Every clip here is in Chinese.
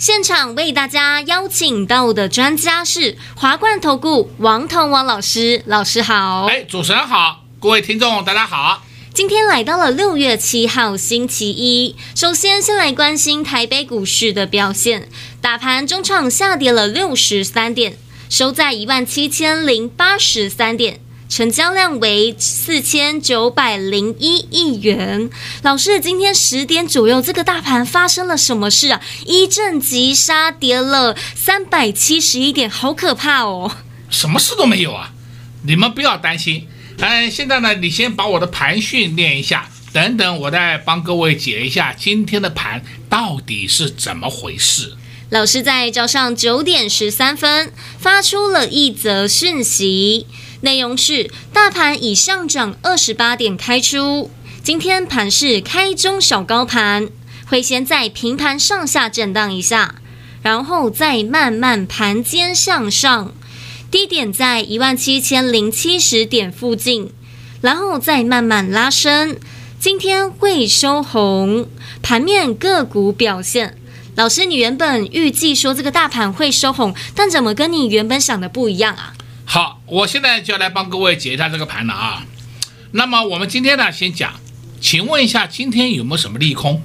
现场为大家邀请到的专家是华冠投顾王彤王老师，老师好。哎，主持人好，各位听众大家好。今天来到了六月七号星期一，首先先来关心台北股市的表现，大盘中场下跌了六十三点，收在一万七千零八十三点。成交量为四千九百零一亿元。老师，今天十点左右，这个大盘发生了什么事啊？一阵急杀，跌了三百七十一点，好可怕哦！什么事都没有啊，你们不要担心。嗯，现在呢，你先把我的盘训练一下，等等我再帮各位解一下今天的盘到底是怎么回事。老师在早上九点十三分发出了一则讯息。内容是：大盘已上涨二十八点开出，今天盘是开中小高盘，会先在平盘上下震荡一下，然后再慢慢盘间向上，低点在一万七千零七十点附近，然后再慢慢拉升。今天会收红，盘面个股表现。老师，你原本预计说这个大盘会收红，但怎么跟你原本想的不一样啊？好，我现在就要来帮各位解一下这个盘了啊。那么我们今天呢，先讲，请问一下，今天有没有什么利空？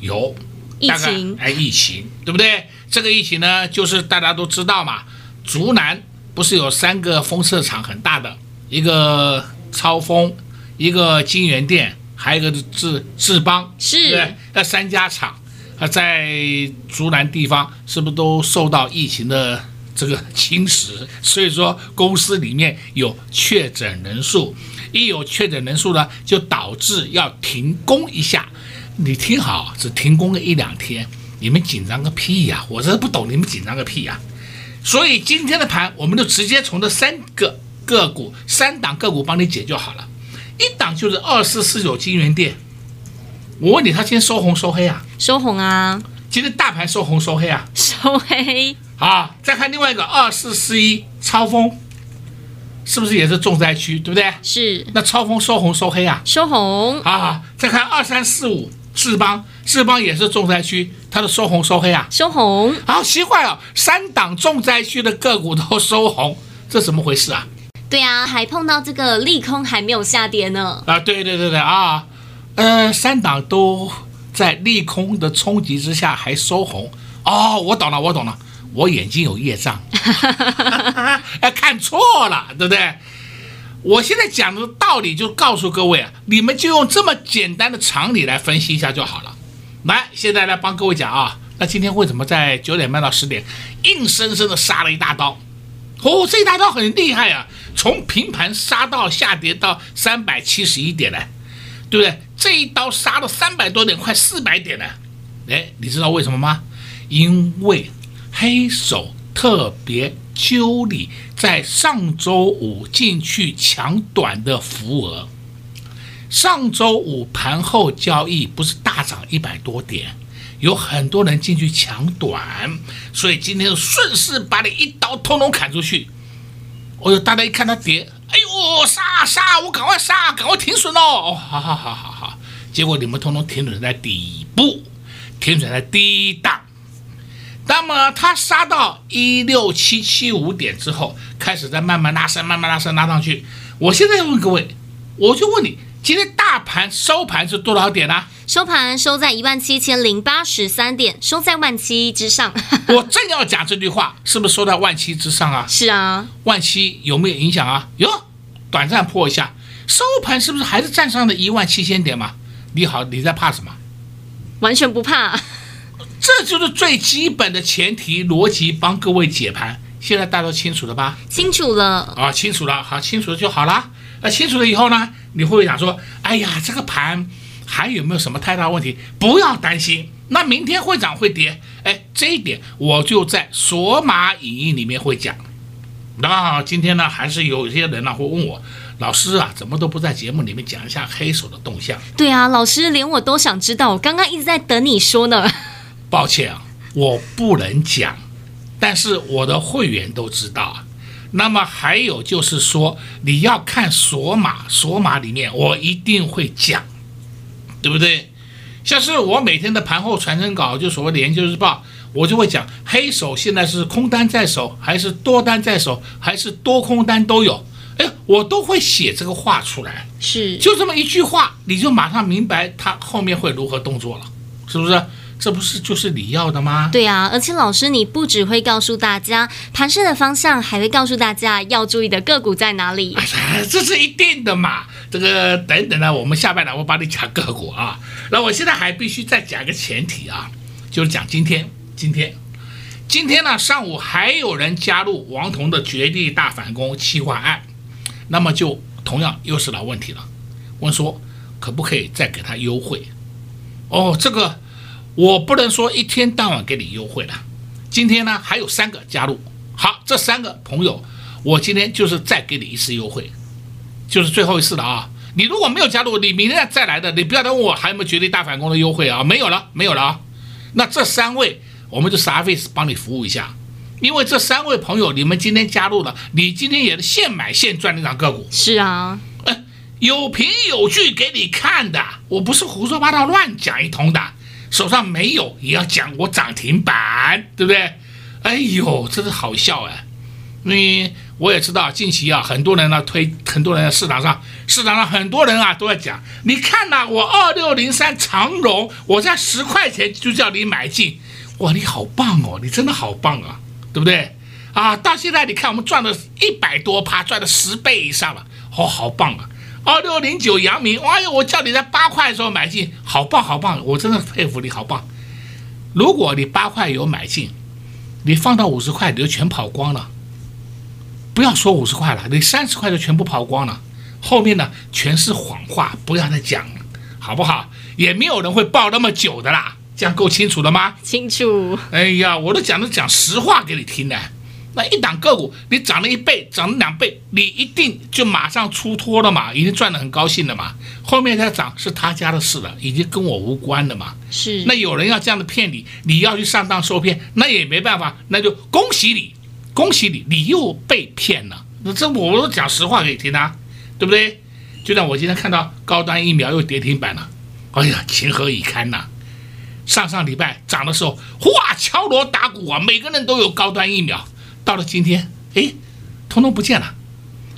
有，疫情，哎，疫情，对不对？这个疫情呢，就是大家都知道嘛，竹南不是有三个封测厂很大的，一个超丰，一个金源店，还有一个智智邦，是，对，那三家厂啊，在竹南地方是不是都受到疫情的？这个侵蚀，所以说公司里面有确诊人数，一有确诊人数呢，就导致要停工一下。你听好，只停工个一两天，你们紧张个屁呀！我真的不懂你们紧张个屁呀！所以今天的盘，我们就直接从这三个个股、三档个股帮你解就好了。一档就是二四四九金元店，我问你，它今天收红收黑啊？收红啊！今天大盘收红收黑啊？收黑。好，再看另外一个二四四一超风，是不是也是重灾区，对不对？是。那超风收红收黑啊？收红。啊，再看二三四五智邦，智邦也是重灾区，它的收红收黑啊？收红。好奇怪哦，三档重灾区的个股都收红，这怎么回事啊？对啊，还碰到这个利空还没有下跌呢。啊，对对对对啊，呃，三档都在利空的冲击之下还收红。哦，我懂了，我懂了。我眼睛有业障，哎，看错了，对不对？我现在讲的道理就告诉各位啊，你们就用这么简单的常理来分析一下就好了。来，现在来帮各位讲啊，那今天为什么在九点半到十点硬生生的杀了一大刀？哦，这一大刀很厉害啊，从平盘杀到下跌到三百七十一点呢，对不对？这一刀杀了三百多点，快四百点呢。哎，你知道为什么吗？因为。黑手特别揪你在上周五进去抢短的浮额。上周五盘后交易不是大涨一百多点，有很多人进去抢短，所以今天顺势把你一刀通通砍出去。哦呦，大家一看它跌，哎呦，杀杀，我赶快杀，赶快停损哦！好好好好好，结果你们通通停损在底部，停损在低档。那么它杀到一六七七五点之后，开始在慢慢拉升，慢慢拉升，拉上去。我现在要问各位，我就问你，今天大盘收盘是多少点呢？收盘收在一万七千零八十三点，收在万七之上。我正要讲这句话，是不是收在万七之上啊？是啊，万七有没有影响啊？哟，短暂破一下，收盘是不是还是站上了一万七千点嘛？你好，你在怕什么？完全不怕。这就是最基本的前提逻辑，帮各位解盘。现在大家都清楚了吧？清楚了啊，清楚了，好，清楚了就好了。那清楚了以后呢，你会不会想说，哎呀，这个盘还有没有什么太大问题？不要担心，那明天会涨会跌，哎，这一点我就在索马影音里面会讲。那今天呢，还是有些人呢会问我，老师啊，怎么都不在节目里面讲一下黑手的动向？对啊，老师连我都想知道，我刚刚一直在等你说呢。抱歉啊，我不能讲，但是我的会员都知道啊。那么还有就是说，你要看索马，索马里面我一定会讲，对不对？像是我每天的盘后传真稿，就所谓的研究日报。我就会讲黑手现在是空单在手，还是多单在手，还是多空单都有。哎，我都会写这个话出来，是就这么一句话，你就马上明白他后面会如何动作了，是不是？这不是就是你要的吗？对啊，而且老师你不只会告诉大家盘势的方向，还会告诉大家要注意的个股在哪里。哎，这是一定的嘛。这个等等呢，我们下半场我帮你讲个股啊。那我现在还必须再讲一个前提啊，就是讲今天。今天，今天呢，上午还有人加入王彤的绝地大反攻企划案，那么就同样又是老问题了，问说可不可以再给他优惠？哦，这个我不能说一天到晚给你优惠了。今天呢，还有三个加入，好，这三个朋友，我今天就是再给你一次优惠，就是最后一次了啊！你如果没有加入，你明天再来的，你不要再问我还有没有绝对大反攻的优惠啊？没有了，没有了啊！那这三位。我们就 service 帮你服务一下，因为这三位朋友，你们今天加入了，你今天也是现买现赚那张个股。是啊，哎，有凭有据给你看的，我不是胡说八道乱讲一通的，手上没有也要讲我涨停板，对不对？哎呦，真是好笑哎！你我也知道，近期啊，很多人呢推，很多人在市场上，市场上很多人啊都在讲，你看呐、我二六零三长荣，我在十块钱就叫你买进。哇，你好棒哦！你真的好棒啊，对不对？啊，到现在你看我们赚了一百多趴，赚了十倍以上了，哦，好棒啊！二六零九阳明，哎呦，我叫你在八块的时候买进，好棒好棒，我真的佩服你，好棒！如果你八块有买进，你放到五十块你就全跑光了。不要说五十块了，你三十块就全部跑光了，后面呢全是谎话，不要再讲了，好不好？也没有人会报那么久的啦。这样够清楚了吗？清楚。哎呀，我都讲的讲实话给你听的。那一档个股，你涨了一倍，涨了两倍，你一定就马上出脱了嘛，已经赚得很高兴了嘛。后面再涨是他家的事了，已经跟我无关了嘛。是。那有人要这样的骗你，你要去上当受骗，那也没办法，那就恭喜你，恭喜你，你又被骗了。那这我都讲实话给你听啊，对不对？就像我今天看到高端疫苗又跌停板了，哎呀，情何以堪呐！上上礼拜涨的时候，哇，敲锣打鼓啊，每个人都有高端疫苗。到了今天，哎，通通不见了，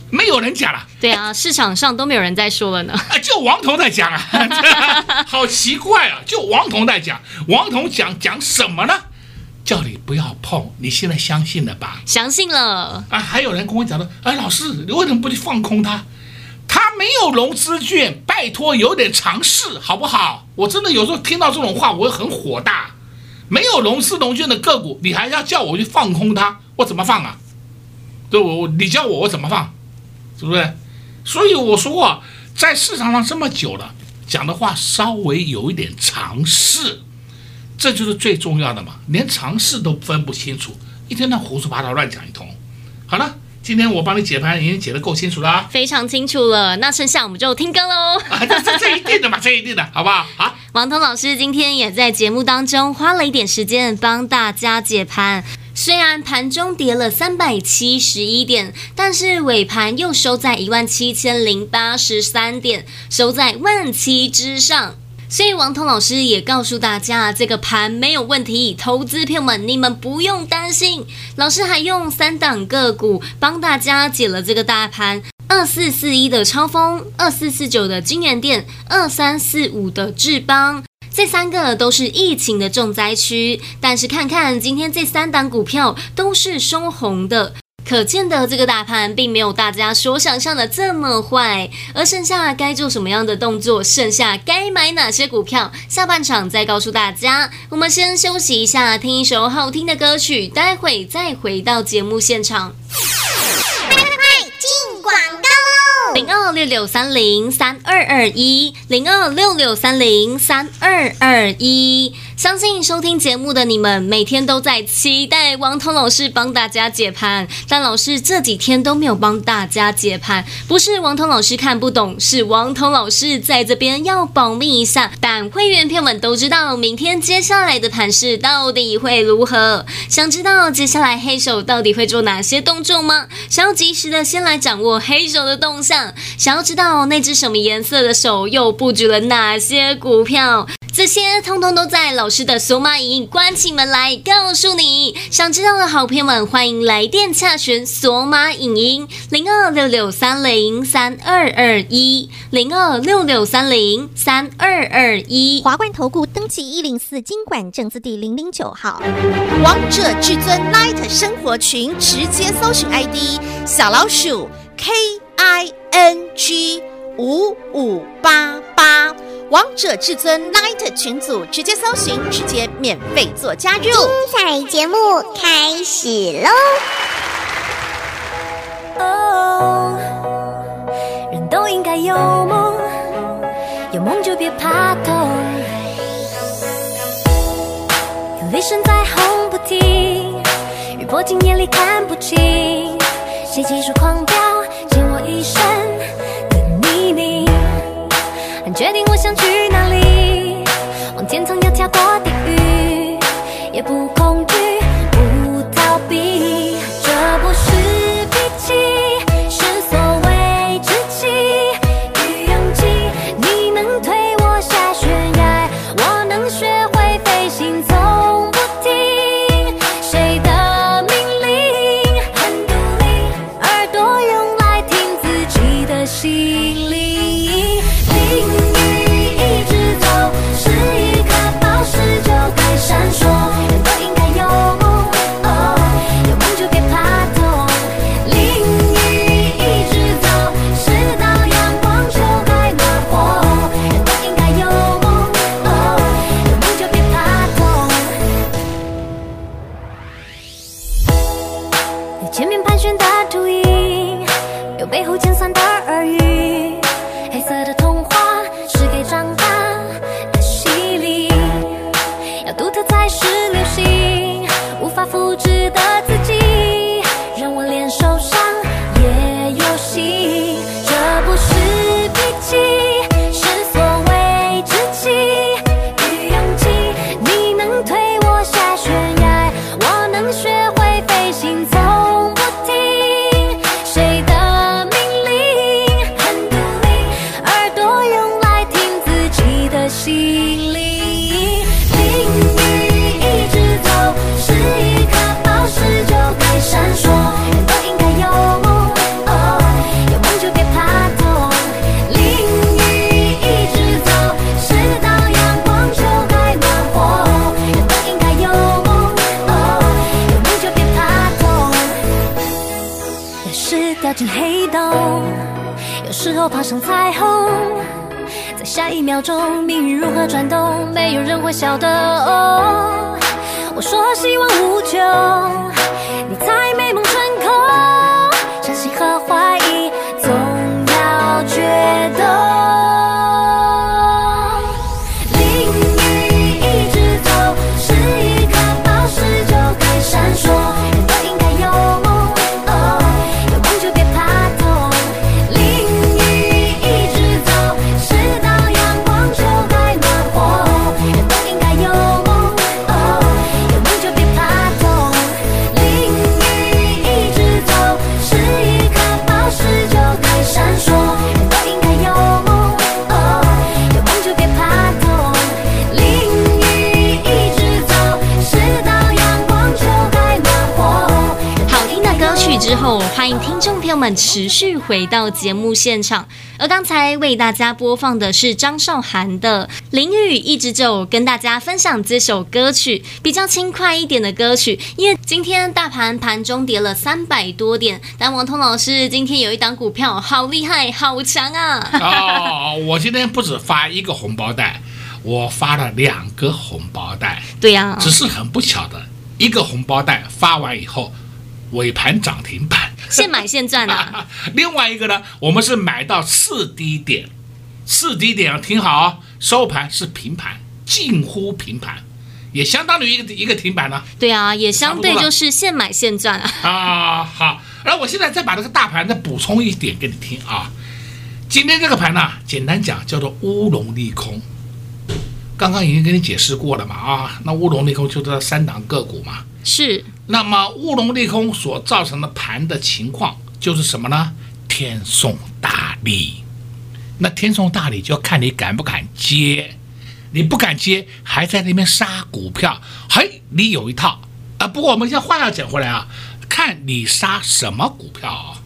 没有人讲了。对啊，市场上都没有人在说了呢。啊，就王彤在讲啊，好奇怪啊，就王彤在讲。王彤讲讲什么呢？叫你不要碰，你现在相信了吧？相信了。啊，还有人跟我讲说，哎，老师，你为什么不去放空它？他没有融资券，拜托有点常识好不好？我真的有时候听到这种话，我会很火大。没有融资融券的个股，你还要叫我去放空它，我怎么放啊？对我，你叫我我怎么放？是不是？所以我说过，在市场上这么久了，讲的话稍微有一点常识，这就是最重要的嘛。连常识都分不清楚，一天到胡说八道乱讲一通。好了。今天我帮你解盘已经解得够清楚了啊，非常清楚了。那剩下我们就听歌喽。啊，这这这一定的嘛，这一定的，好不好？好。王彤老师今天也在节目当中花了一点时间帮大家解盘。虽然盘中跌了三百七十一点，但是尾盘又收在一万七千零八十三点，收在万七之上。所以王彤老师也告诉大家，这个盘没有问题，投资朋友们你们不用担心。老师还用三档个股帮大家解了这个大盘：二四四一的超风，二四四九的金元电，二三四五的智邦。这三个都是疫情的重灾区，但是看看今天这三档股票都是收红的。可见的这个大盘并没有大家所想象的这么坏，而剩下该做什么样的动作，剩下该买哪些股票，下半场再告诉大家。我们先休息一下，听一首好听的歌曲，待会再回到节目现场。快快快，进广告喽！零二六六三零三二二一，零二六六三零三二二一。相信收听节目的你们，每天都在期待王彤老师帮大家解盘，但老师这几天都没有帮大家解盘，不是王彤老师看不懂，是王彤老师在这边要保密一下。但会员朋友们都知道，明天接下来的盘势到底会如何？想知道接下来黑手到底会做哪些动作吗？想要及时的先来掌握黑手的动向，想要知道那只什么颜色的手又布局了哪些股票？这些通通都在老师的索马影音，关起门来告诉你。想知道的好朋友们，欢迎来电洽询索马影音零二六六三零三二二一零二六六三零三二二一。华冠投顾登记一零四金管证字第零零九号。王者至尊 Light 生活群，直接搜寻 ID 小老鼠 K I N G 五五八八。王者至尊 Light 群组，直接搜寻，直接免费做加入。精彩节目开始喽！哦，人都应该有梦，有梦就别怕痛。有雷声在轰不停，雨泼进眼里看不清，谁急速狂飙，溅我一身决定我想去哪里，往天堂要跳过地狱，也不前面盘旋的秃鹰有背后尖酸的耳画上彩虹，在下一秒钟，命运如何转动，没有人会晓得。哦，我说希望无穷。恐惧。们持续回到节目现场，而刚才为大家播放的是张韶涵的《淋雨一直走》，跟大家分享这首歌曲比较轻快一点的歌曲。因为今天大盘盘中跌了三百多点，但王通老师今天有一档股票好厉害、好强啊！哦，我今天不止发一个红包袋，我发了两个红包袋。对呀，只是很不巧的，一个红包袋发完以后，尾盘涨停板。现买现赚啊！另外一个呢，我们是买到次低点，次低点要听好，收盘是平盘，近乎平盘。也相当于一个一个停板呢。对啊，也相对就是现买现赚啊。啊，好，然后我现在再把这个大盘再补充一点给你听啊。今天这个盘呢，简单讲叫做乌龙利空。刚刚已经跟你解释过了嘛啊，那乌龙利空就是三档个股嘛。是。那么乌龙利空所造成的盘的情况就是什么呢？天送大礼。那天送大礼就看你敢不敢接。你不敢接，还在那边杀股票，嘿，你有一套啊。不过我们现在话要讲回来啊，看你杀什么股票啊。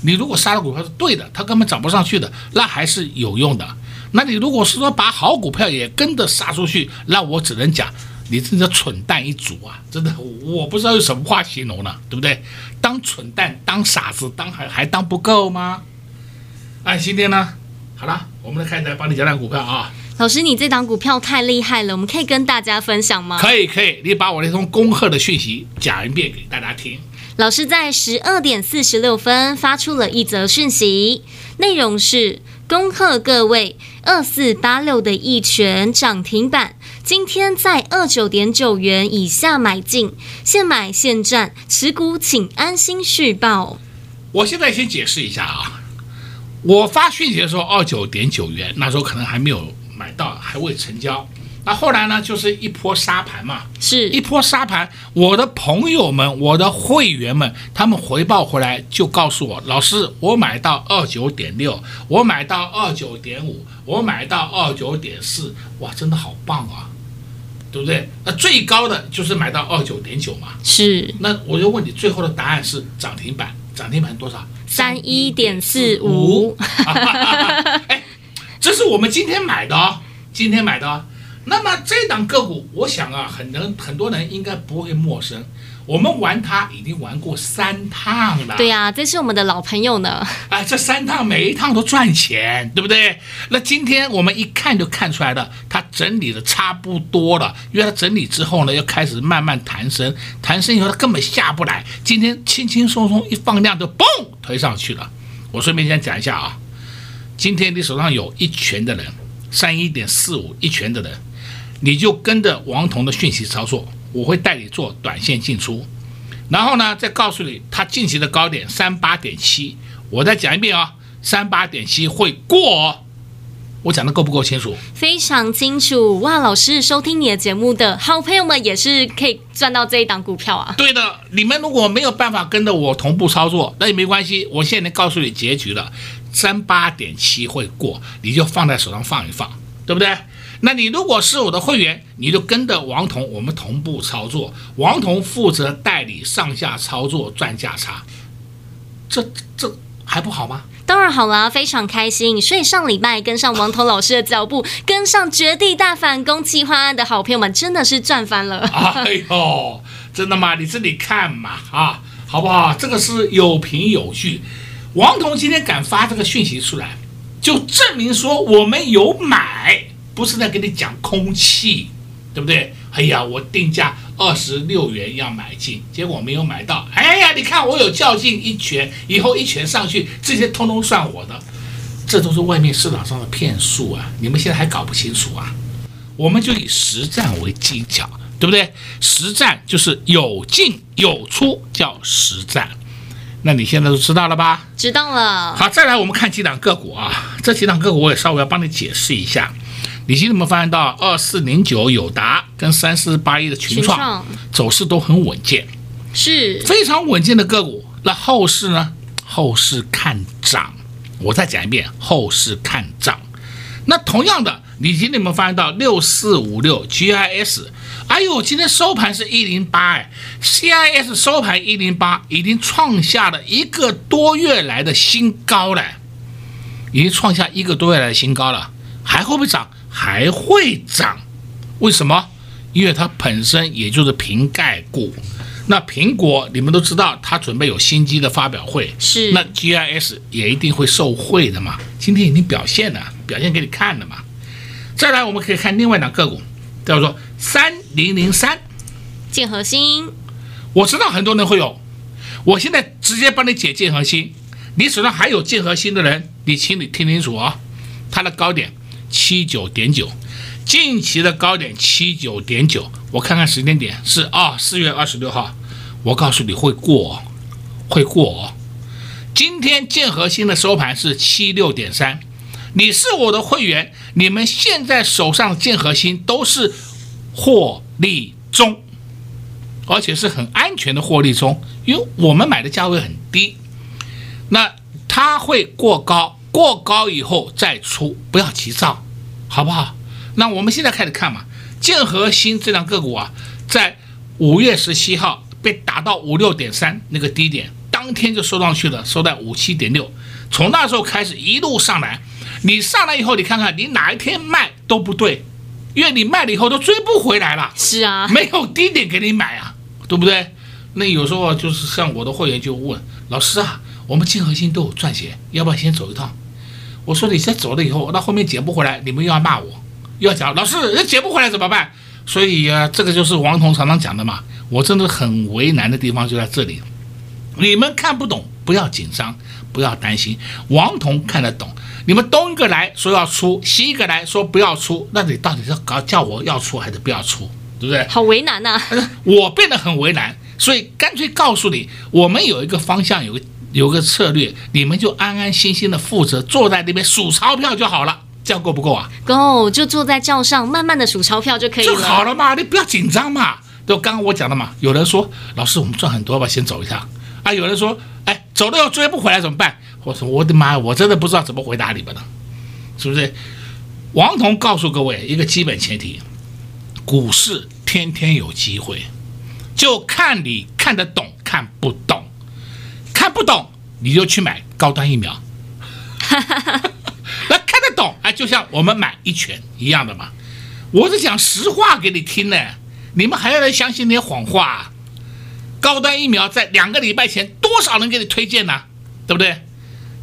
你如果杀的股票是对的，它根本涨不上去的，那还是有用的。那你如果是说把好股票也跟着杀出去，那我只能讲你真的蠢蛋一族啊！真的，我不知道用什么话形容了，对不对？当蠢蛋、当傻子、当还还当不够吗？哎，今天呢，好了，我们来开始帮你讲讲股票啊。老师，你这档股票太厉害了，我们可以跟大家分享吗？可以，可以，你把我那通恭贺的讯息讲一遍给大家听。老师在十二点四十六分发出了一则讯息，内容是恭贺各位二四八六的一拳涨停板，今天在二九点九元以下买进，现买现赚，持股请安心续报。我现在先解释一下啊，我发讯息的时候二九点九元，那时候可能还没有。买到还未成交，那后来呢？就是一波杀盘嘛，是一波杀盘。我的朋友们，我的会员们，他们回报回来就告诉我，老师，我买到二九点六，我买到二九点五，我买到二九点四，哇，真的好棒啊，对不对？那最高的就是买到二九点九嘛，是。那我就问你，最后的答案是涨停板，涨停板多少？三一点四五。哎。这是我们今天买的哦，今天买的哦。那么这档个股，我想啊，很多很多人应该不会陌生。我们玩它已经玩过三趟了。对呀，这是我们的老朋友呢。哎，这三趟每一趟都赚钱，对不对？那今天我们一看就看出来了，它整理的差不多了。因为它整理之后呢，又开始慢慢弹升，弹升以后它根本下不来。今天轻轻松松一放量就嘣推上去了。我顺便先讲一下啊。今天你手上有一拳的人，三一点四五一拳的人，你就跟着王彤的讯息操作，我会带你做短线进出，然后呢，再告诉你它近期的高点三八点七，我再讲一遍啊、哦，三八点七会过哦，我讲的够不够清楚？非常清楚哇！老师收听你的节目的好朋友们也是可以赚到这一档股票啊。对的，你们如果没有办法跟着我同步操作，那也没关系，我现在能告诉你结局了。三八点七会过，你就放在手上放一放，对不对？那你如果是我的会员，你就跟着王彤，我们同步操作。王彤负责代理上下操作赚价差，这这还不好吗？当然好啦，非常开心。所以上礼拜跟上王彤老师的脚步，跟上绝地大反攻计划案的好朋友们，真的是赚翻了。哎呦，真的吗？你自己看嘛，啊，好不好？这个是有凭有据。王彤今天敢发这个讯息出来，就证明说我们有买，不是在跟你讲空气，对不对？哎呀，我定价二十六元要买进，结果没有买到。哎呀，你看我有较劲一拳，以后一拳上去，这些通通算我的，这都是外面市场上的骗术啊！你们现在还搞不清楚啊？我们就以实战为技巧，对不对？实战就是有进有出，叫实战。那你现在都知道了吧？知道了。好，再来我们看几档个股啊。这几档个股我也稍微要帮你解释一下。你今天有没有发现到二四零九友达跟三四八一的群创走势都很稳健，是非常稳健的个股。那后市呢？后市看涨。我再讲一遍，后市看涨。那同样的，你今天有没有发现到六四五六 GIS？哎呦，今天收盘是一零八哎，CIS 收盘一零八，已经创下了一个多月来的新高了，已经创下一个多月来的新高了，还会不会涨？还会涨？为什么？因为它本身也就是瓶盖股，那苹果你们都知道，它准备有新机的发表会，是，那 GIS 也一定会受惠的嘛。今天已经表现了，表现给你看了嘛。再来，我们可以看另外两个股。叫做三零零三，建和兴，我知道很多人会有，我现在直接帮你解建和兴。你手上还有建和兴的人，你请你听清楚啊、哦，它的高点七九点九，近期的高点七九点九，我看看时间点是啊，四月二十六号。我告诉你会过，会过。今天建和兴的收盘是七六点三，你是我的会员，你们现在手上建和兴都是获利中，而且是很安全的获利中，因为我们买的价位很低。那它会过高，过高以后再出，不要急躁，好不好？那我们现在开始看嘛，建和新这两个股啊，在五月十七号。被打到五六点三那个低点，当天就收上去了，收在五七点六。从那时候开始一路上来，你上来以后，你看看你哪一天卖都不对，因为你卖了以后都追不回来了。是啊，没有低点给你买啊，对不对？那有时候就是像我的会员就问老师啊，我们建和新都有赚钱，要不要先走一趟？我说你先走了以后，那后面捡不回来，你们又要骂我，又要讲老师，那捡不回来怎么办？所以啊，这个就是王彤常常讲的嘛。我真的很为难的地方就在这里，你们看不懂不要紧张，不要担心，王彤看得懂。你们东一个来说要出，西一个来说不要出，那你到底是搞叫我要出还是不要出，对不对？好为难呐！我变得很为难，所以干脆告诉你，我们有一个方向，有个有个策略，你们就安安心心的负责坐在那边数钞票就好了，这样够不够啊？够，就坐在轿上慢慢的数钞票就可以了。就好了嘛，你不要紧张嘛。就刚刚我讲的嘛，有人说老师我们赚很多吧，先走一下啊。有人说哎，走了又追不回来怎么办？我说我的妈，我真的不知道怎么回答你们了，是不是？王彤告诉各位一个基本前提，股市天天有机会，就看你看得懂看不懂，看不懂你就去买高端疫苗，那看得懂啊，就像我们买一拳一样的嘛，我是讲实话给你听呢。你们还要来相信那些谎话啊？高端疫苗在两个礼拜前多少人给你推荐呢？对不对？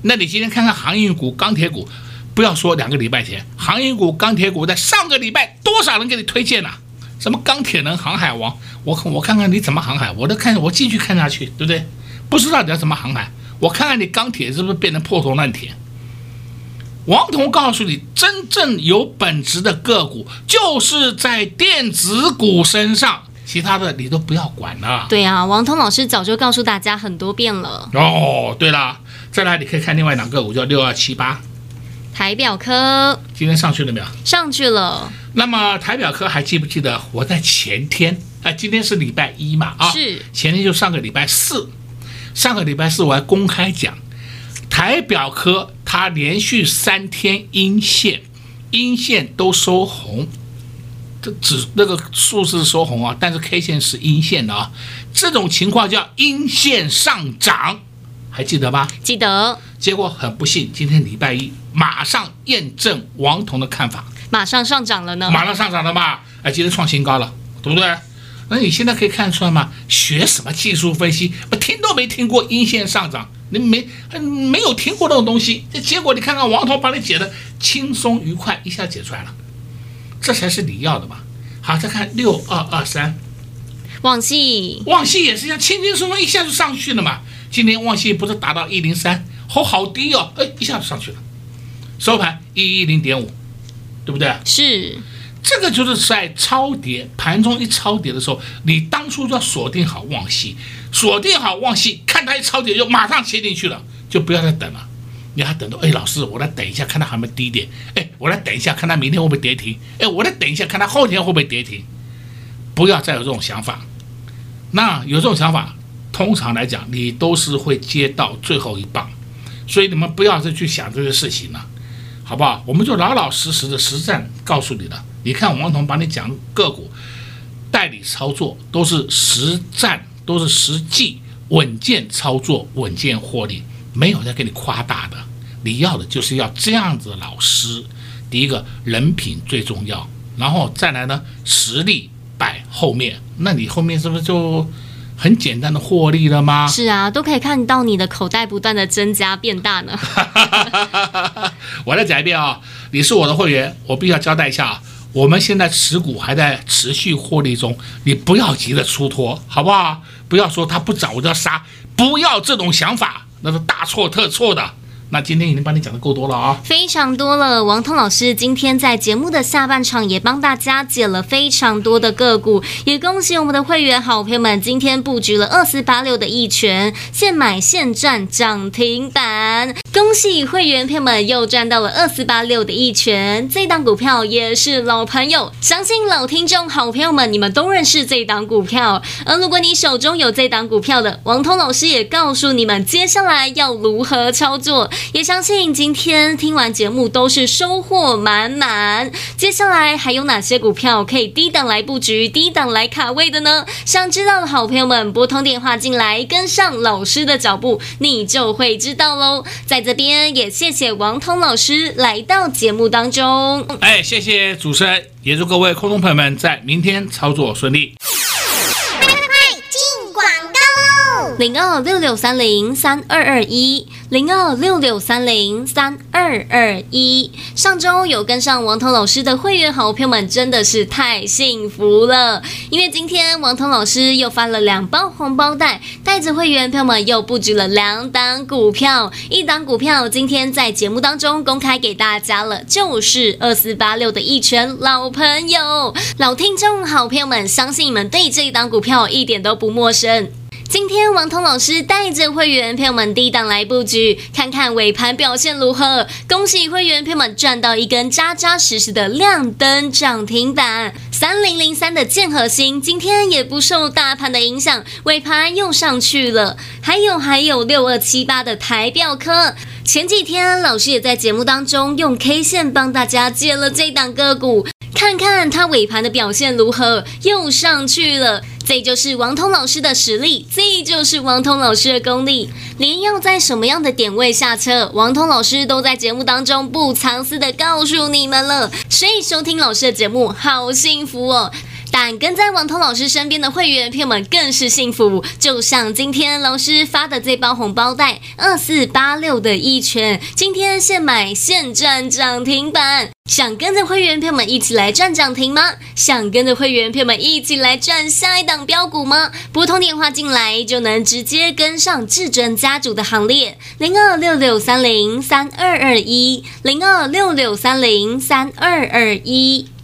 那你今天看看航运股、钢铁股，不要说两个礼拜前，航运股、钢铁股在上个礼拜多少人给你推荐呢？什么钢铁人、航海王，我我看看你怎么航海，我都看我继续看下去，对不对？不知道你要什么航海，我看看你钢铁是不是变成破铜烂铁。王彤告诉你，真正有本质的个股就是在电子股身上，其他的你都不要管了。对啊，王彤老师早就告诉大家很多遍了。哦，对了，再来你可以看另外两个股，叫六二七八，台表科。今天上去了没有？上去了。那么台表科还记不记得我在前天？啊、呃，今天是礼拜一嘛？啊，是。前天就上个礼拜四，上个礼拜四我还公开讲。台表科它连续三天阴线，阴线都收红，这指那个数字收红啊，但是 K 线是阴线的啊，这种情况叫阴线上涨，还记得吧？记得。结果很不幸，今天礼拜一马上验证王彤的看法，马上上涨了呢。马上上涨了嘛？哎，今天创新高了，对不对？那你现在可以看出来吗？学什么技术分析？我听都没听过阴线上涨。你没没有听过那种东西，这结果你看看王涛帮你解的轻松愉快，一下解出来了，这才是你要的嘛。好，再看六二二三，旺系，旺系也是一样，轻轻松松一下就上去了嘛。今天旺系不是达到一零三，好好低哦，哎，一下就上去了，收盘一一零点五，对不对？是。这个就是在超跌盘中一超跌的时候，你当初就要锁定好旺矽，锁定好旺矽，看它一超跌就马上切进去了，就不要再等了。你还等到哎，老师，我来等一下，看它还没低点。哎，我来等一下，看它明天会不会跌停。哎，我来等一下，看它后天会不会跌停。不要再有这种想法。那有这种想法，通常来讲，你都是会接到最后一棒。所以你们不要再去想这些事情了，好不好？我们就老老实实的实战告诉你了。你看王彤把你讲个股，代理操作都是实战，都是实际稳健操作，稳健获利，没有在给你夸大的。你要的就是要这样子的老师。第一个人品最重要，然后再来呢，实力摆后面，那你后面是不是就很简单的获利了吗？是啊，都可以看到你的口袋不断的增加变大呢。我来讲一遍啊，你是我的会员，我必须要交代一下啊。我们现在持股还在持续获利中，你不要急着出脱，好不好？不要说它不涨我就要杀，不要这种想法，那是大错特错的。那今天已经帮你讲的够多了啊，非常多了。王通老师今天在节目的下半场也帮大家解了非常多的个股，也恭喜我们的会员好朋友们今天布局了二四八六的一拳，现买现赚涨停板，恭喜会员朋友们又赚到了二四八六的一拳。这档股票也是老朋友，相信老听众好朋友们你们都认识这档股票。而如果你手中有这档股票的，王通老师也告诉你们接下来要如何操作。也相信今天听完节目都是收获满满。接下来还有哪些股票可以低档来布局、低档来卡位的呢？想知道的好朋友们，拨通电话进来，跟上老师的脚步，你就会知道喽。在边也谢谢王通老师来到节目当中。哎，谢谢主持人，也祝各位空中朋友们在明天操作顺利。快进广告喽零二六六三零三二二一，零二六六三零三二二一。上周有跟上王彤老师的会员好朋友们，真的是太幸福了，因为今天王彤老师又发了两包红包袋，带着会员朋友们又布局了两档股票，一档股票今天在节目当中公开给大家了，就是二四八六的一拳老朋友、老听众好朋友们，相信你们对这一档股票一点都不陌生。今天王通老师带着会员朋友们低档来布局，看看尾盘表现如何。恭喜会员朋友们赚到一根扎扎实实的亮灯涨停板。三零零三的建和心今天也不受大盘的影响，尾盘又上去了。还有还有六二七八的台表科，前几天老师也在节目当中用 K 线帮大家解了这档个股，看看它尾盘的表现如何，又上去了。这就是王通老师的实力，这就是王通老师的功力。连要在什么样的点位下车，王通老师都在节目当中不藏私的告诉你们了。所以收听老师的节目，好幸福哦。但跟在王通老师身边的会员朋友们更是幸福，就像今天老师发的这包红包袋，二四八六的一拳，今天现买现赚涨停板。想跟着会员朋友们一起来赚涨停吗？想跟着会员朋友们一起来赚下一档标股吗？拨通电话进来就能直接跟上至尊家族的行列，零二六六三零三二二一，零二六六三零三二二一。